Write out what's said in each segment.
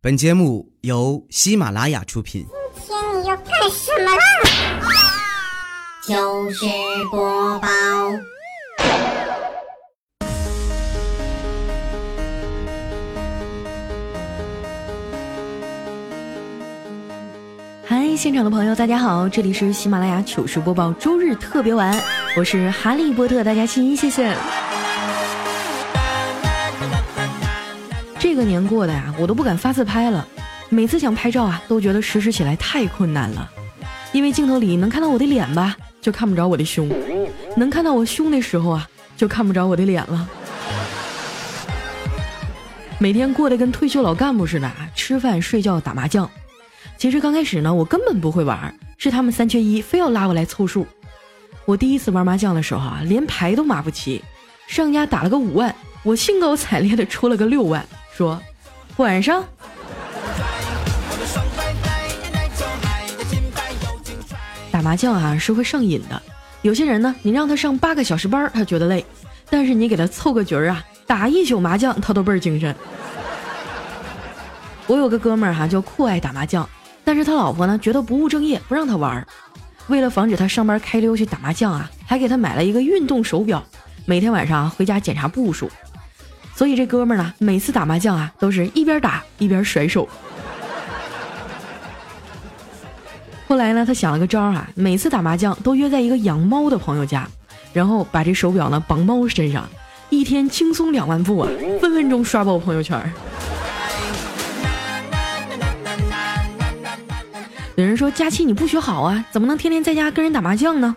本节目由喜马拉雅出品。今天你要干什么啦？糗事播报，嗨，现场的朋友，大家好，这里是喜马拉雅糗事播报周日特别晚，我是哈利波特大家亲，谢谢。这个年过的呀，我都不敢发自拍了，每次想拍照啊，都觉得实施起来太困难了，因为镜头里能看到我的脸吧，就看不着我的胸；能看到我胸的时候啊，就看不着我的脸了。每天过得跟退休老干部似的，吃饭、睡觉、打麻将。其实刚开始呢，我根本不会玩，是他们三缺一非要拉我来凑数。我第一次玩麻将的时候啊，连牌都码不齐，上家打了个五万，我兴高采烈的出了个六万，说晚上。打麻将啊是会上瘾的，有些人呢，你让他上八个小时班，他觉得累；但是你给他凑个局儿啊，打一宿麻将，他都倍儿精神。我有个哥们儿哈，就酷爱打麻将。但是他老婆呢，觉得不务正业，不让他玩儿。为了防止他上班开溜去打麻将啊，还给他买了一个运动手表，每天晚上回家检查步数。所以这哥们儿呢，每次打麻将啊，都是一边打一边甩手。后来呢，他想了个招儿啊，每次打麻将都约在一个养猫的朋友家，然后把这手表呢绑猫身上，一天轻松两万步啊，分分钟刷爆朋友圈。有人说佳期你不学好啊，怎么能天天在家跟人打麻将呢？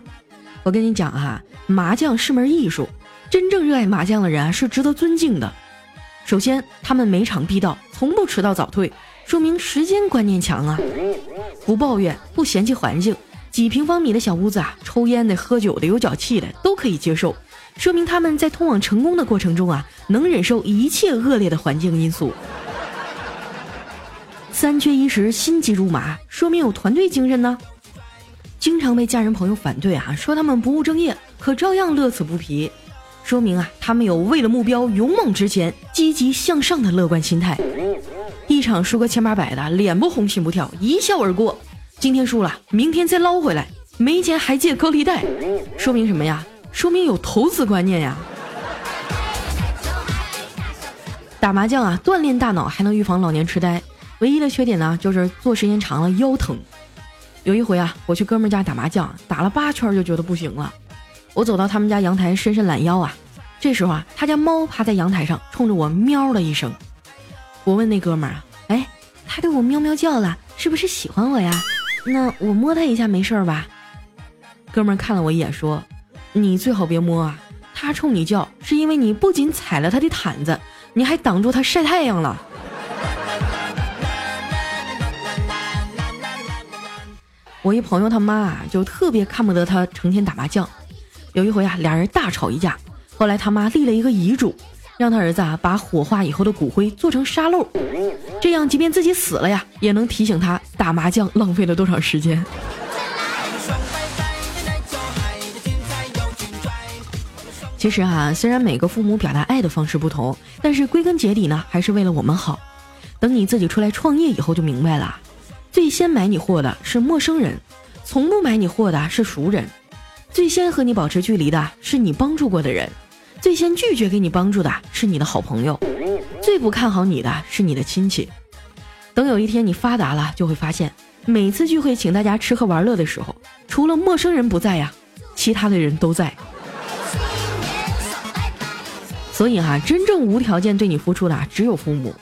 我跟你讲哈，麻将是门艺术，真正热爱麻将的人啊是值得尊敬的。首先，他们每场必到，从不迟到早退，说明时间观念强啊。不抱怨，不嫌弃环境，几平方米的小屋子啊，抽烟的、喝酒的、有脚气的都可以接受，说明他们在通往成功的过程中啊，能忍受一切恶劣的环境因素。三缺一时心急如麻，说明有团队精神呢。经常被家人朋友反对啊，说他们不务正业，可照样乐此不疲，说明啊，他们有为了目标勇猛直前、积极向上的乐观心态。一场输个千八百的，脸不红心不跳，一笑而过。今天输了，明天再捞回来，没钱还借高利贷，说明什么呀？说明有投资观念呀。打麻将啊，锻炼大脑，还能预防老年痴呆。唯一的缺点呢，就是坐时间长了腰疼。有一回啊，我去哥们家打麻将，打了八圈就觉得不行了。我走到他们家阳台伸伸懒腰啊，这时候啊，他家猫趴在阳台上，冲着我喵了一声。我问那哥们儿啊，哎，它对我喵喵叫了，是不是喜欢我呀？那我摸它一下没事吧？哥们儿看了我一眼说：“你最好别摸啊，它冲你叫是因为你不仅踩了它的毯子，你还挡住它晒太阳了。”我一朋友他妈啊，就特别看不得他成天打麻将。有一回啊，俩人大吵一架，后来他妈立了一个遗嘱，让他儿子啊把火化以后的骨灰做成沙漏，这样即便自己死了呀，也能提醒他打麻将浪费了多少时间。其实啊，虽然每个父母表达爱的方式不同，但是归根结底呢，还是为了我们好。等你自己出来创业以后，就明白了。最先买你货的是陌生人，从不买你货的是熟人；最先和你保持距离的是你帮助过的人；最先拒绝给你帮助的是你的好朋友；最不看好你的是你的亲戚。等有一天你发达了，就会发现，每次聚会请大家吃喝玩乐的时候，除了陌生人不在呀，其他的人都在。所以哈，真正无条件对你付出的只有父母。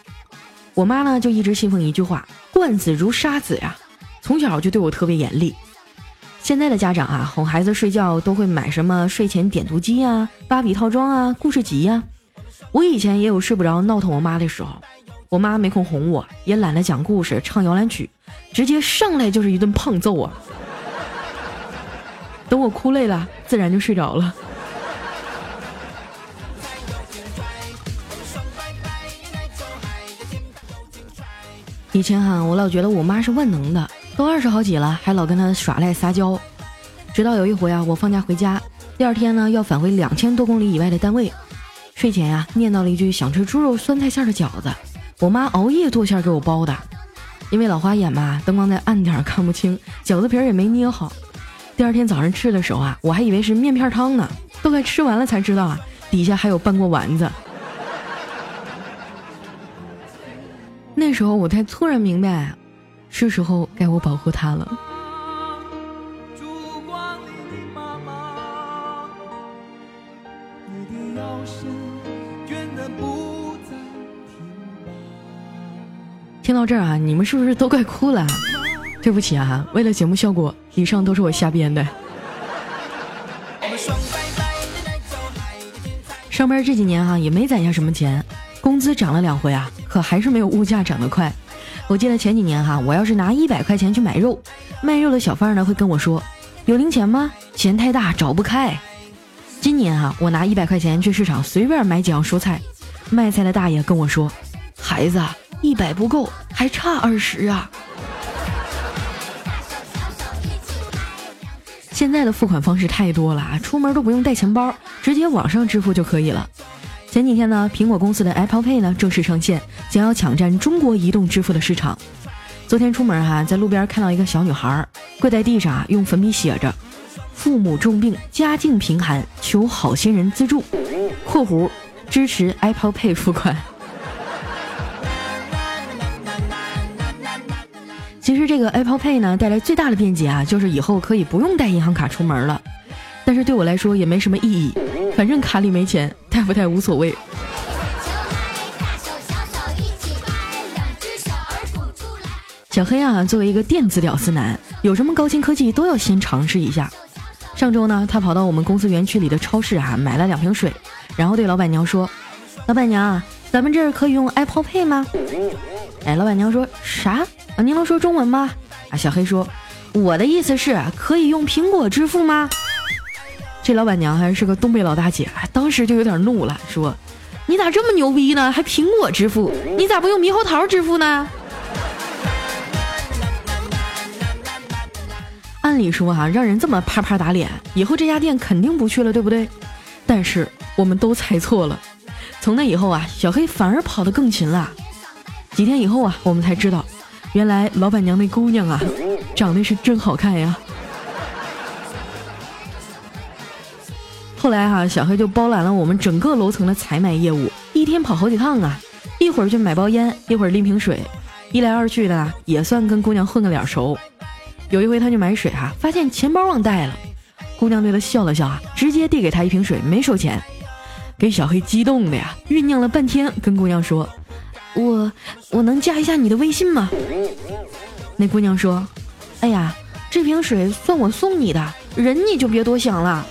我妈呢，就一直信奉一句话。惯子如杀子呀，从小就对我特别严厉。现在的家长啊，哄孩子睡觉都会买什么睡前点读机啊、芭比套装啊、故事集呀。我以前也有睡不着闹腾我妈的时候，我妈没空哄我，也懒得讲故事、唱摇篮曲，直接上来就是一顿胖揍啊。等我哭累了，自然就睡着了。以前哈，我老觉得我妈是万能的，都二十好几了，还老跟他耍赖撒娇。直到有一回啊，我放假回家，第二天呢要返回两千多公里以外的单位，睡前呀念叨了一句想吃猪肉酸菜馅的饺子，我妈熬夜剁馅给我包的。因为老花眼嘛，灯光在暗点看不清，饺子皮儿也没捏好。第二天早上吃的时候啊，我还以为是面片汤呢，都快吃完了才知道啊，底下还有半锅丸子。那时候我才突然明白，是时候该我保护他了。听到这儿啊，你们是不是都快哭了？对不起啊，为了节目效果，以上都是我瞎编的。上班这几年哈，也没攒下什么钱，工资涨了两回啊，可还是没有物价涨得快。我记得前几年哈，我要是拿一百块钱去买肉，卖肉的小贩呢会跟我说：“有零钱吗？钱太大找不开。”今年哈，我拿一百块钱去市场随便买几样蔬菜，卖菜的大爷跟我说：“孩子。”一百不够，还差二十啊！现在的付款方式太多了啊，出门都不用带钱包，直接网上支付就可以了。前几天呢，苹果公司的 Apple Pay 呢正式上线，将要抢占中国移动支付的市场。昨天出门哈，在路边看到一个小女孩跪在地上，用粉笔写着：“父母重病，家境贫寒，求好心人资助。”（括弧支持 Apple Pay 付款）。其实这个 Apple Pay 呢，带来最大的便捷啊，就是以后可以不用带银行卡出门了。但是对我来说也没什么意义，反正卡里没钱，带不带无所谓。小黑啊，作为一个电子屌丝男，有什么高新科技都要先尝试一下。上周呢，他跑到我们公司园区里的超市啊，买了两瓶水，然后对老板娘说：“老板娘，咱们这儿可以用 Apple Pay 吗？”哎，老板娘说啥？啊，您能说中文吗？啊，小黑说，我的意思是可以用苹果支付吗？这老板娘还是个东北老大姐，当时就有点怒了，说，你咋这么牛逼呢？还苹果支付？你咋不用猕猴桃支付呢？按理说哈，让人这么啪啪打脸，以后这家店肯定不去了，对不对？但是我们都猜错了，从那以后啊，小黑反而跑得更勤了。几天以后啊，我们才知道。原来老板娘那姑娘啊，长得是真好看呀。后来哈，小黑就包揽了我们整个楼层的采买业务，一天跑好几趟啊，一会儿去买包烟，一会儿拎瓶水，一来二去的也算跟姑娘混个脸熟。有一回他去买水哈，发现钱包忘带了，姑娘对他笑了笑啊，直接递给他一瓶水，没收钱，给小黑激动的呀，酝酿了半天，跟姑娘说。我我能加一下你的微信吗？那姑娘说：“哎呀，这瓶水算我送你的，人你就别多想了。”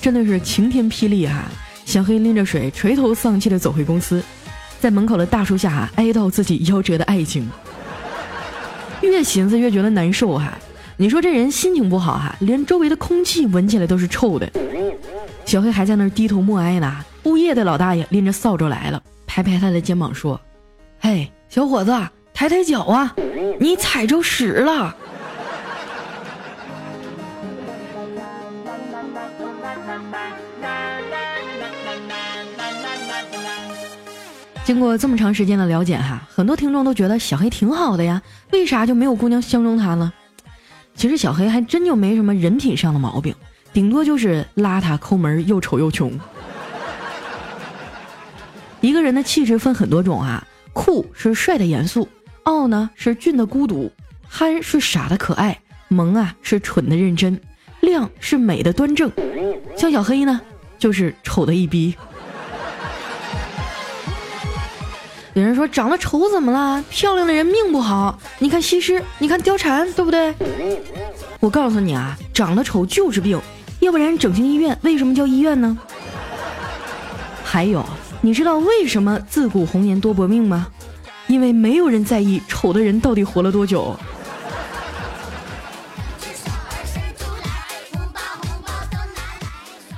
真的是晴天霹雳啊！小黑拎着水，垂头丧气的走回公司，在门口的大树下哀悼自己夭折的爱情。越寻思越觉得难受哈！你说这人心情不好哈，连周围的空气闻起来都是臭的。小黑还在那儿低头默哀呢。物业的老大爷拎着扫帚来了，拍拍他的肩膀说：“嘿，小伙子，抬抬脚啊，你踩着屎了。”经过这么长时间的了解哈，很多听众都觉得小黑挺好的呀，为啥就没有姑娘相中他呢？其实小黑还真就没什么人品上的毛病，顶多就是邋遢、抠门、又丑又穷。一个人的气质分很多种啊，酷是帅的严肃，傲呢是俊的孤独，憨是傻的可爱，萌啊是蠢的认真，亮是美的端正，像小黑呢就是丑的一逼。有人说长得丑怎么了？漂亮的人命不好，你看西施，你看貂蝉，对不对？我告诉你啊，长得丑就是病，要不然整形医院为什么叫医院呢？还有。你知道为什么自古红颜多薄命吗？因为没有人在意丑的人到底活了多久。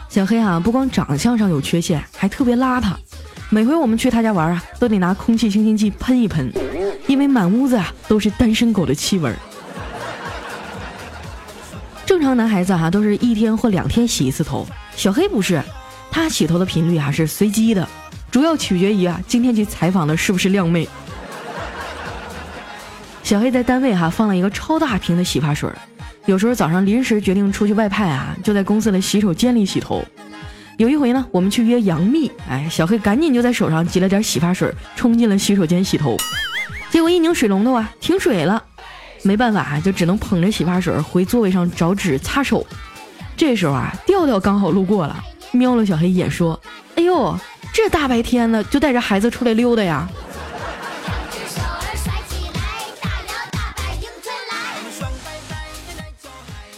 小黑啊，不光长相上有缺陷，还特别邋遢。每回我们去他家玩啊，都得拿空气清新剂喷一喷，因为满屋子啊都是单身狗的气味。正常男孩子哈都是一天或两天洗一次头，小黑不是。他洗头的频率啊是随机的，主要取决于啊今天去采访的是不是靓妹。小黑在单位哈放了一个超大瓶的洗发水，有时候早上临时决定出去外派啊，就在公司的洗手间里洗头。有一回呢，我们去约杨幂，哎，小黑赶紧就在手上挤了点洗发水，冲进了洗手间洗头。结果一拧水龙头啊，停水了，没办法，就只能捧着洗发水回座位上找纸擦手。这时候啊，调调刚好路过了，瞄了小黑一眼，说：“哎呦，这大白天的就带着孩子出来溜达呀？”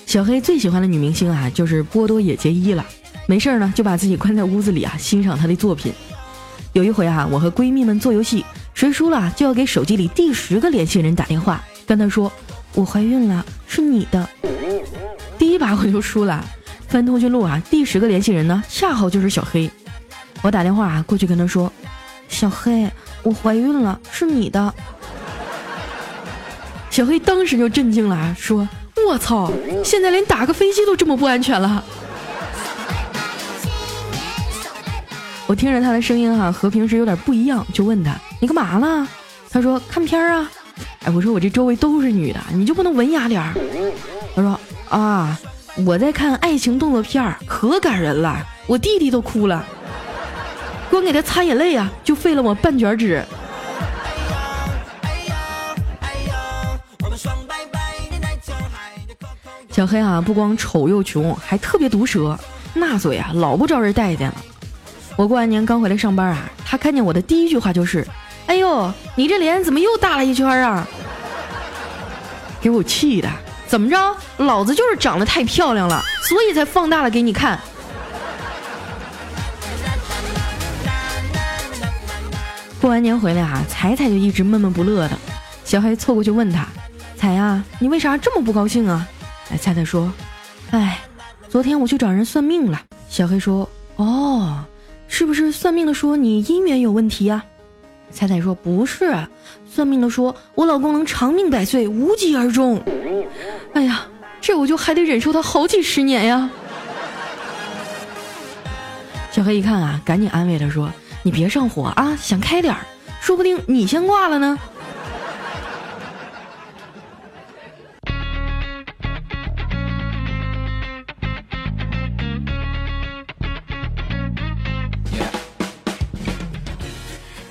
小黑最喜欢的女明星啊，就是波多野结衣了。没事呢，就把自己关在屋子里啊，欣赏他的作品。有一回啊，我和闺蜜们做游戏，谁输了就要给手机里第十个联系人打电话，跟他说：“我怀孕了，是你的。”第一把我就输了，翻通讯录啊，第十个联系人呢，恰好就是小黑。我打电话啊过去跟他说：“小黑，我怀孕了，是你的。”小黑当时就震惊了，说。我操！现在连打个飞机都这么不安全了。我听着他的声音哈，和平时有点不一样，就问他：“你干嘛呢？”他说：“看片儿啊。”哎，我说我这周围都是女的，你就不能文雅点儿？他说：“啊，我在看爱情动作片儿，可感人了，我弟弟都哭了，光给他擦眼泪啊，就费了我半卷纸。”小黑啊，不光丑又穷，还特别毒舌，那嘴啊老不招人待见了。我过完年刚回来上班啊，他看见我的第一句话就是：“哎呦，你这脸怎么又大了一圈啊？”给我气的，怎么着？老子就是长得太漂亮了，所以才放大了给你看。过完年回来啊，彩彩就一直闷闷不乐的。小黑凑过去问他：“彩呀，你为啥这么不高兴啊？”哎，彩彩说：“哎，昨天我去找人算命了。”小黑说：“哦，是不是算命的说你姻缘有问题啊？”彩彩说：“不是，算命的说我老公能长命百岁，无疾而终。”哎呀，这我就还得忍受他好几十年呀！小黑一看啊，赶紧安慰他说：“你别上火啊，想开点儿，说不定你先挂了呢。”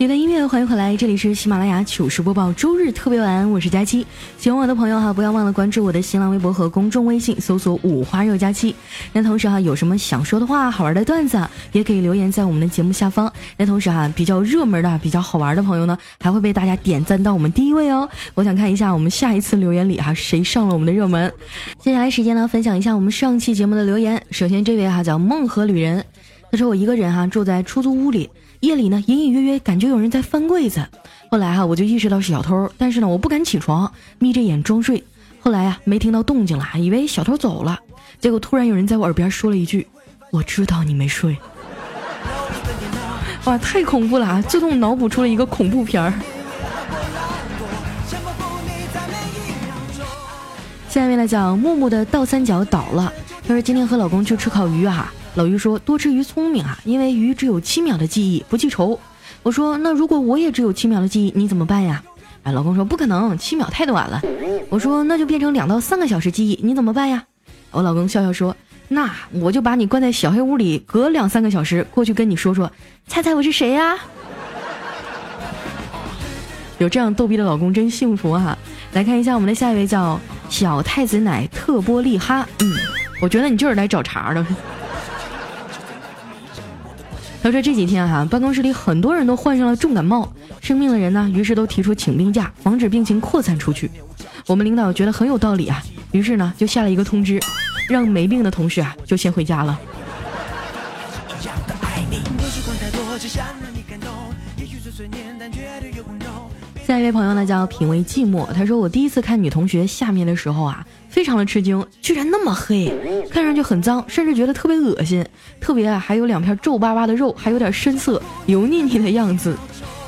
你的音乐，欢迎回来，这里是喜马拉雅糗事播报周日特别晚，我是佳期。喜欢我的朋友哈，不要忘了关注我的新浪微博和公众微信，搜索五花肉佳期。那同时哈，有什么想说的话、好玩的段子，也可以留言在我们的节目下方。那同时哈，比较热门的、比较好玩的朋友呢，还会被大家点赞到我们第一位哦。我想看一下我们下一次留言里哈，谁上了我们的热门。接下来时间呢，分享一下我们上期节目的留言。首先这位哈叫梦河旅人，他说我一个人哈住在出租屋里。夜里呢，隐隐约约感觉有人在翻柜子。后来哈，我就意识到是小偷，但是呢，我不敢起床，眯着眼装睡。后来呀，没听到动静了，以为小偷走了。结果突然有人在我耳边说了一句：“我知道你没睡。” 哇，太恐怖了啊！自动脑补出了一个恐怖片儿。下面来讲木木的倒三角倒了。他说今天和老公去吃烤鱼啊。老于说：“多吃鱼聪明啊，因为鱼只有七秒的记忆，不记仇。”我说：“那如果我也只有七秒的记忆，你怎么办呀？”哎，老公说：“不可能，七秒太短了。”我说：“那就变成两到三个小时记忆，你怎么办呀？”我老公笑笑说：“那我就把你关在小黑屋里，隔两三个小时过去跟你说说，猜猜我是谁呀？” 有这样逗逼的老公真幸福哈！来看一下我们的下一位叫小太子奶特波利哈，嗯，我觉得你就是来找茬的。他说这几天哈，办公室里很多人都患上了重感冒，生病的人呢，于是都提出请病假，防止病情扩散出去。我们领导觉得很有道理啊，于是呢就下了一个通知，让没病的同事啊就先回家了。下一位朋友呢叫品味寂寞，他说我第一次看女同学下面的时候啊。非常的吃惊，居然那么黑，看上去很脏，甚至觉得特别恶心，特别啊还有两片皱巴巴的肉，还有点深色，油腻腻的样子。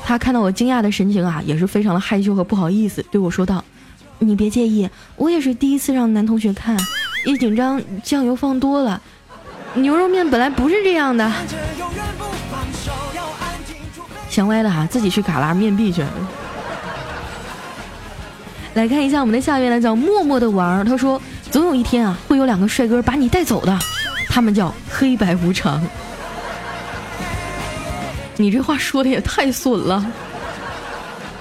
他看到我惊讶的神情啊，也是非常的害羞和不好意思，对我说道：“你别介意，我也是第一次让男同学看，一紧张酱油放多了。”牛肉面本来不是这样的。想歪了哈，自己去旮旯面壁去。来看一下我们的下一位呢，叫默默的玩儿。他说：“总有一天啊，会有两个帅哥把你带走的，他们叫黑白无常。”你这话说的也太损了。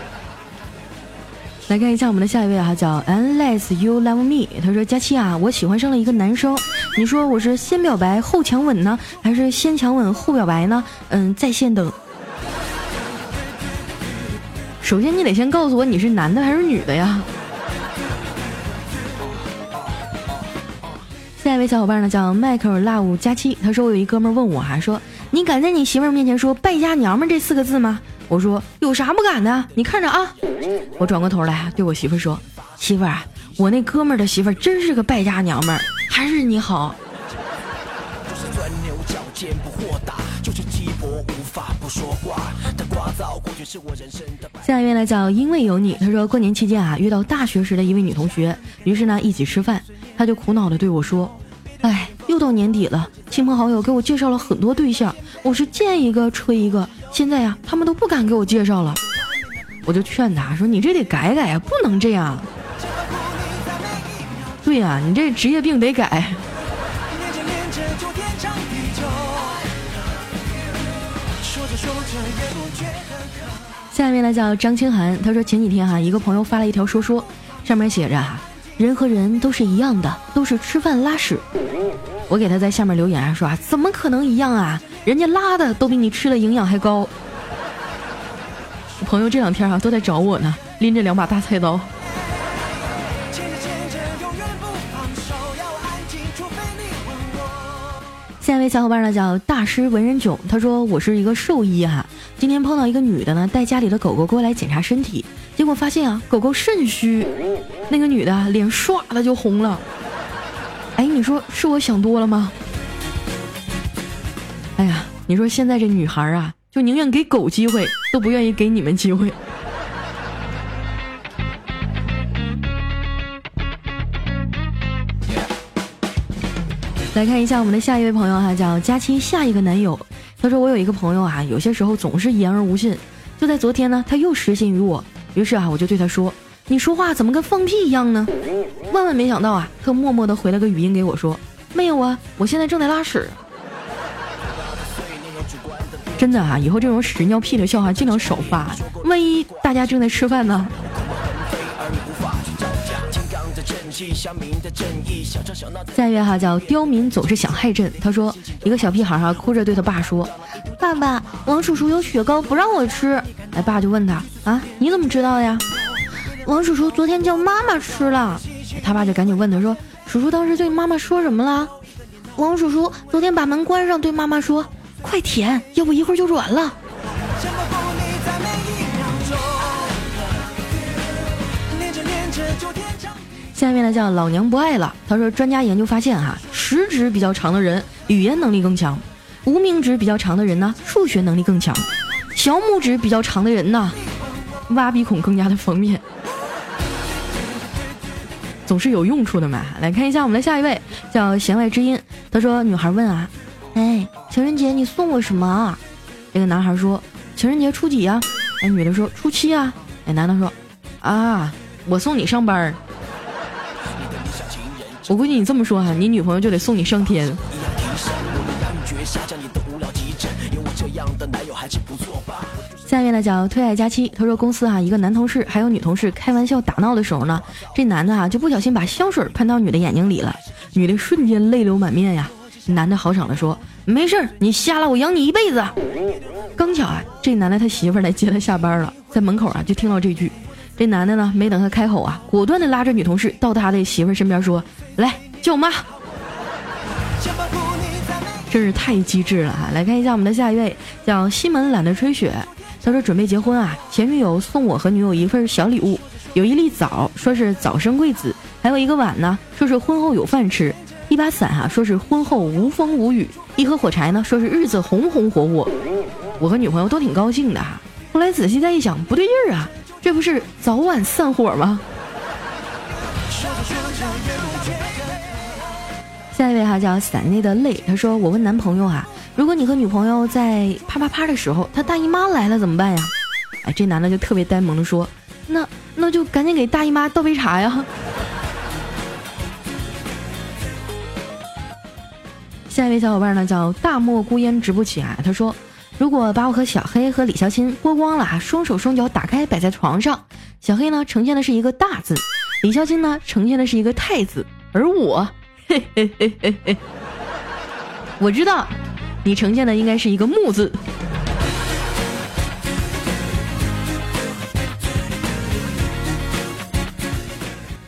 来看一下我们的下一位啊，叫 Unless You Love Me。他说：“佳期啊，我喜欢上了一个男生，你说我是先表白后强吻呢，还是先强吻后表白呢？嗯，在线等。首先你得先告诉我你是男的还是女的呀？”下一位小伙伴呢叫迈克尔 Love 佳期，他说：“我有一哥们问我啊，说你敢在你媳妇儿面前说败家娘们这四个字吗？”我说有啥不敢的？你看着啊！我转过头来对我媳妇说：“媳妇儿，我那哥们儿的媳妇儿真是个败家娘们儿，还是你好。”下一位呢叫因为有你，他说过年期间啊遇到大学时的一位女同学，于是呢一起吃饭，他就苦恼的对我说：“哎，又到年底了，亲朋好友给我介绍了很多对象，我是见一个吹一个。”现在呀，他们都不敢给我介绍了，我就劝他说：“你这得改改呀，不能这样。”对呀，你这职业病得改。说着说着，也不觉下面呢叫张清涵，他说前几天哈，一个朋友发了一条说说，上面写着哈，人和人都是一样的，都是吃饭拉屎。我给他在下面留言说啊，怎么可能一样啊？人家拉的都比你吃的营养还高。朋友这两天啊都在找我呢，拎着两把大菜刀。下一位小伙伴呢叫大师文人囧，他说我是一个兽医哈，今天碰到一个女的呢带家里的狗狗过来检查身体，结果发现啊狗狗肾虚，那个女的脸唰的就红了。哎，你说是我想多了吗？哎呀，你说现在这女孩啊，就宁愿给狗机会，都不愿意给你们机会。来看一下我们的下一位朋友哈，叫佳期下一个男友。他说我有一个朋友啊，有些时候总是言而无信。就在昨天呢，他又失信于我，于是啊，我就对他说。你说话怎么跟放屁一样呢？万万没想到啊，他默默的回了个语音给我说：“没有啊，我现在正在拉屎。”真的啊，以后这种屎尿屁的笑话尽量少发，万一大家正在吃饭呢？下一位哈叫刁民总是想害朕。他说一个小屁孩哈哭着对他爸说：“爸爸，王叔叔有雪糕不让我吃。”哎，爸就问他啊，你怎么知道呀？王叔叔昨天叫妈妈吃了，他爸就赶紧问他说：“叔叔当时对妈妈说什么了？”王叔叔昨天把门关上，对妈妈说：“快舔，要不一会儿就软了。”下面呢叫老娘不爱了。他说：“专家研究发现哈，食指比较长的人语言能力更强，无名指比较长的人呢数学能力更强，小拇指比较长的人呢挖鼻孔更加的方便。”总是有用处的嘛。来看一下我们的下一位，叫弦外之音。他说：“女孩问啊，哎，情人节你送我什么啊？”这个男孩说：“情人节初几呀？”哎，女的说：“初七啊。”哎，男的说：“啊，我送你上班。”我估计你这么说哈，你女朋友就得送你上天。下面呢叫退爱佳期，他说公司啊一个男同事还有女同事开玩笑打闹的时候呢，这男的啊就不小心把香水喷到女的眼睛里了，女的瞬间泪流满面呀。男的豪爽的说：“没事儿，你瞎了我养你一辈子。”刚巧啊，这男的他媳妇来接他下班了，在门口啊就听到这句，这男的呢没等他开口啊，果断的拉着女同事到他的媳妇身边说：“来叫我妈。”真是太机智了哈！来看一下我们的下一位，叫西门懒得吹雪。他说准备结婚啊，前女友送我和女友一份小礼物，有一粒枣，说是早生贵子；还有一个碗呢，说是婚后有饭吃；一把伞哈，说是婚后无风无雨；一盒火柴呢，说是日子红红火火。我和女朋友都挺高兴的哈。后来仔细再一想，不对劲儿啊，这不是早晚散伙吗？下一位哈叫伞内的泪，他说我问男朋友啊，如果你和女朋友在啪啪啪的时候，她大姨妈来了怎么办呀？哎，这男的就特别呆萌的说，那那就赶紧给大姨妈倒杯茶呀。下一位小伙伴呢叫大漠孤烟直不起啊，他说，如果把我和小黑和李小青剥光了，双手双脚打开摆在床上，小黑呢呈现的是一个大字，李小青呢呈现的是一个太字，而我。嘿嘿嘿嘿嘿，我知道，你呈现的应该是一个木字。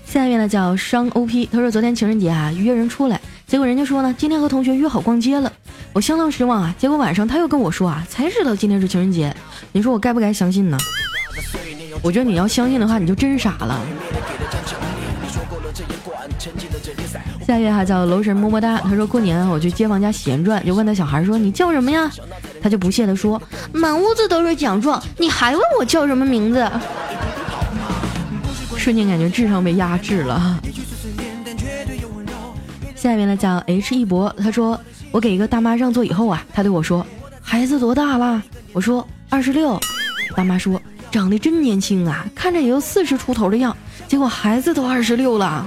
下面呢叫双 OP，他说昨天情人节啊约人出来，结果人家说呢今天和同学约好逛街了，我相当失望啊。结果晚上他又跟我说啊才知道今天是情人节，你说我该不该相信呢？我觉得你要相信的话你就真傻了。下一位哈叫楼神么么哒，他说过年我去街坊家闲转，就问他小孩说你叫什么呀？他就不屑的说满屋子都是奖状，你还问我叫什么名字？瞬间感觉智商被压制了。下一位呢叫 H 一博，他说我给一个大妈让座以后啊，她对我说孩子多大了？我说二十六。大妈说长得真年轻啊，看着也就四十出头的样，结果孩子都二十六了。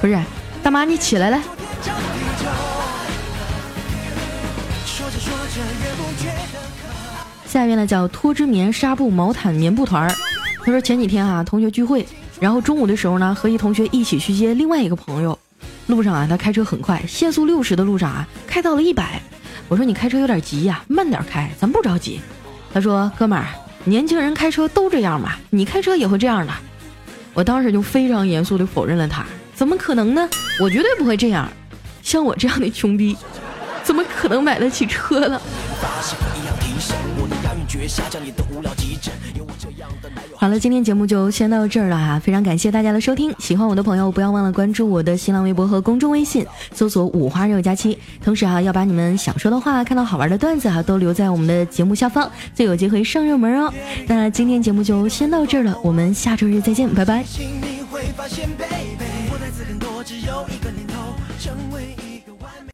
不是，大妈你起来来。下面呢叫脱脂棉纱布毛毯棉布团儿。他说前几天啊同学聚会，然后中午的时候呢和一同学一起去接另外一个朋友，路上啊他开车很快，限速六十的路上啊开到了一百。我说你开车有点急呀，慢点开，咱不着急。他说哥们儿，年轻人开车都这样嘛，你开车也会这样的。我当时就非常严肃的否认了他。怎么可能呢？我绝对不会这样。像我这样的穷逼，怎么可能买得起车呢？好了，今天节目就先到这儿了哈，非常感谢大家的收听。喜欢我的朋友，不要忘了关注我的新浪微博和公众微信，搜索“五花肉佳期”。同时哈，要把你们想说的话、看到好玩的段子哈，都留在我们的节目下方，就有机会上热门哦。那今天节目就先到这儿了，我们下周日再见，拜拜。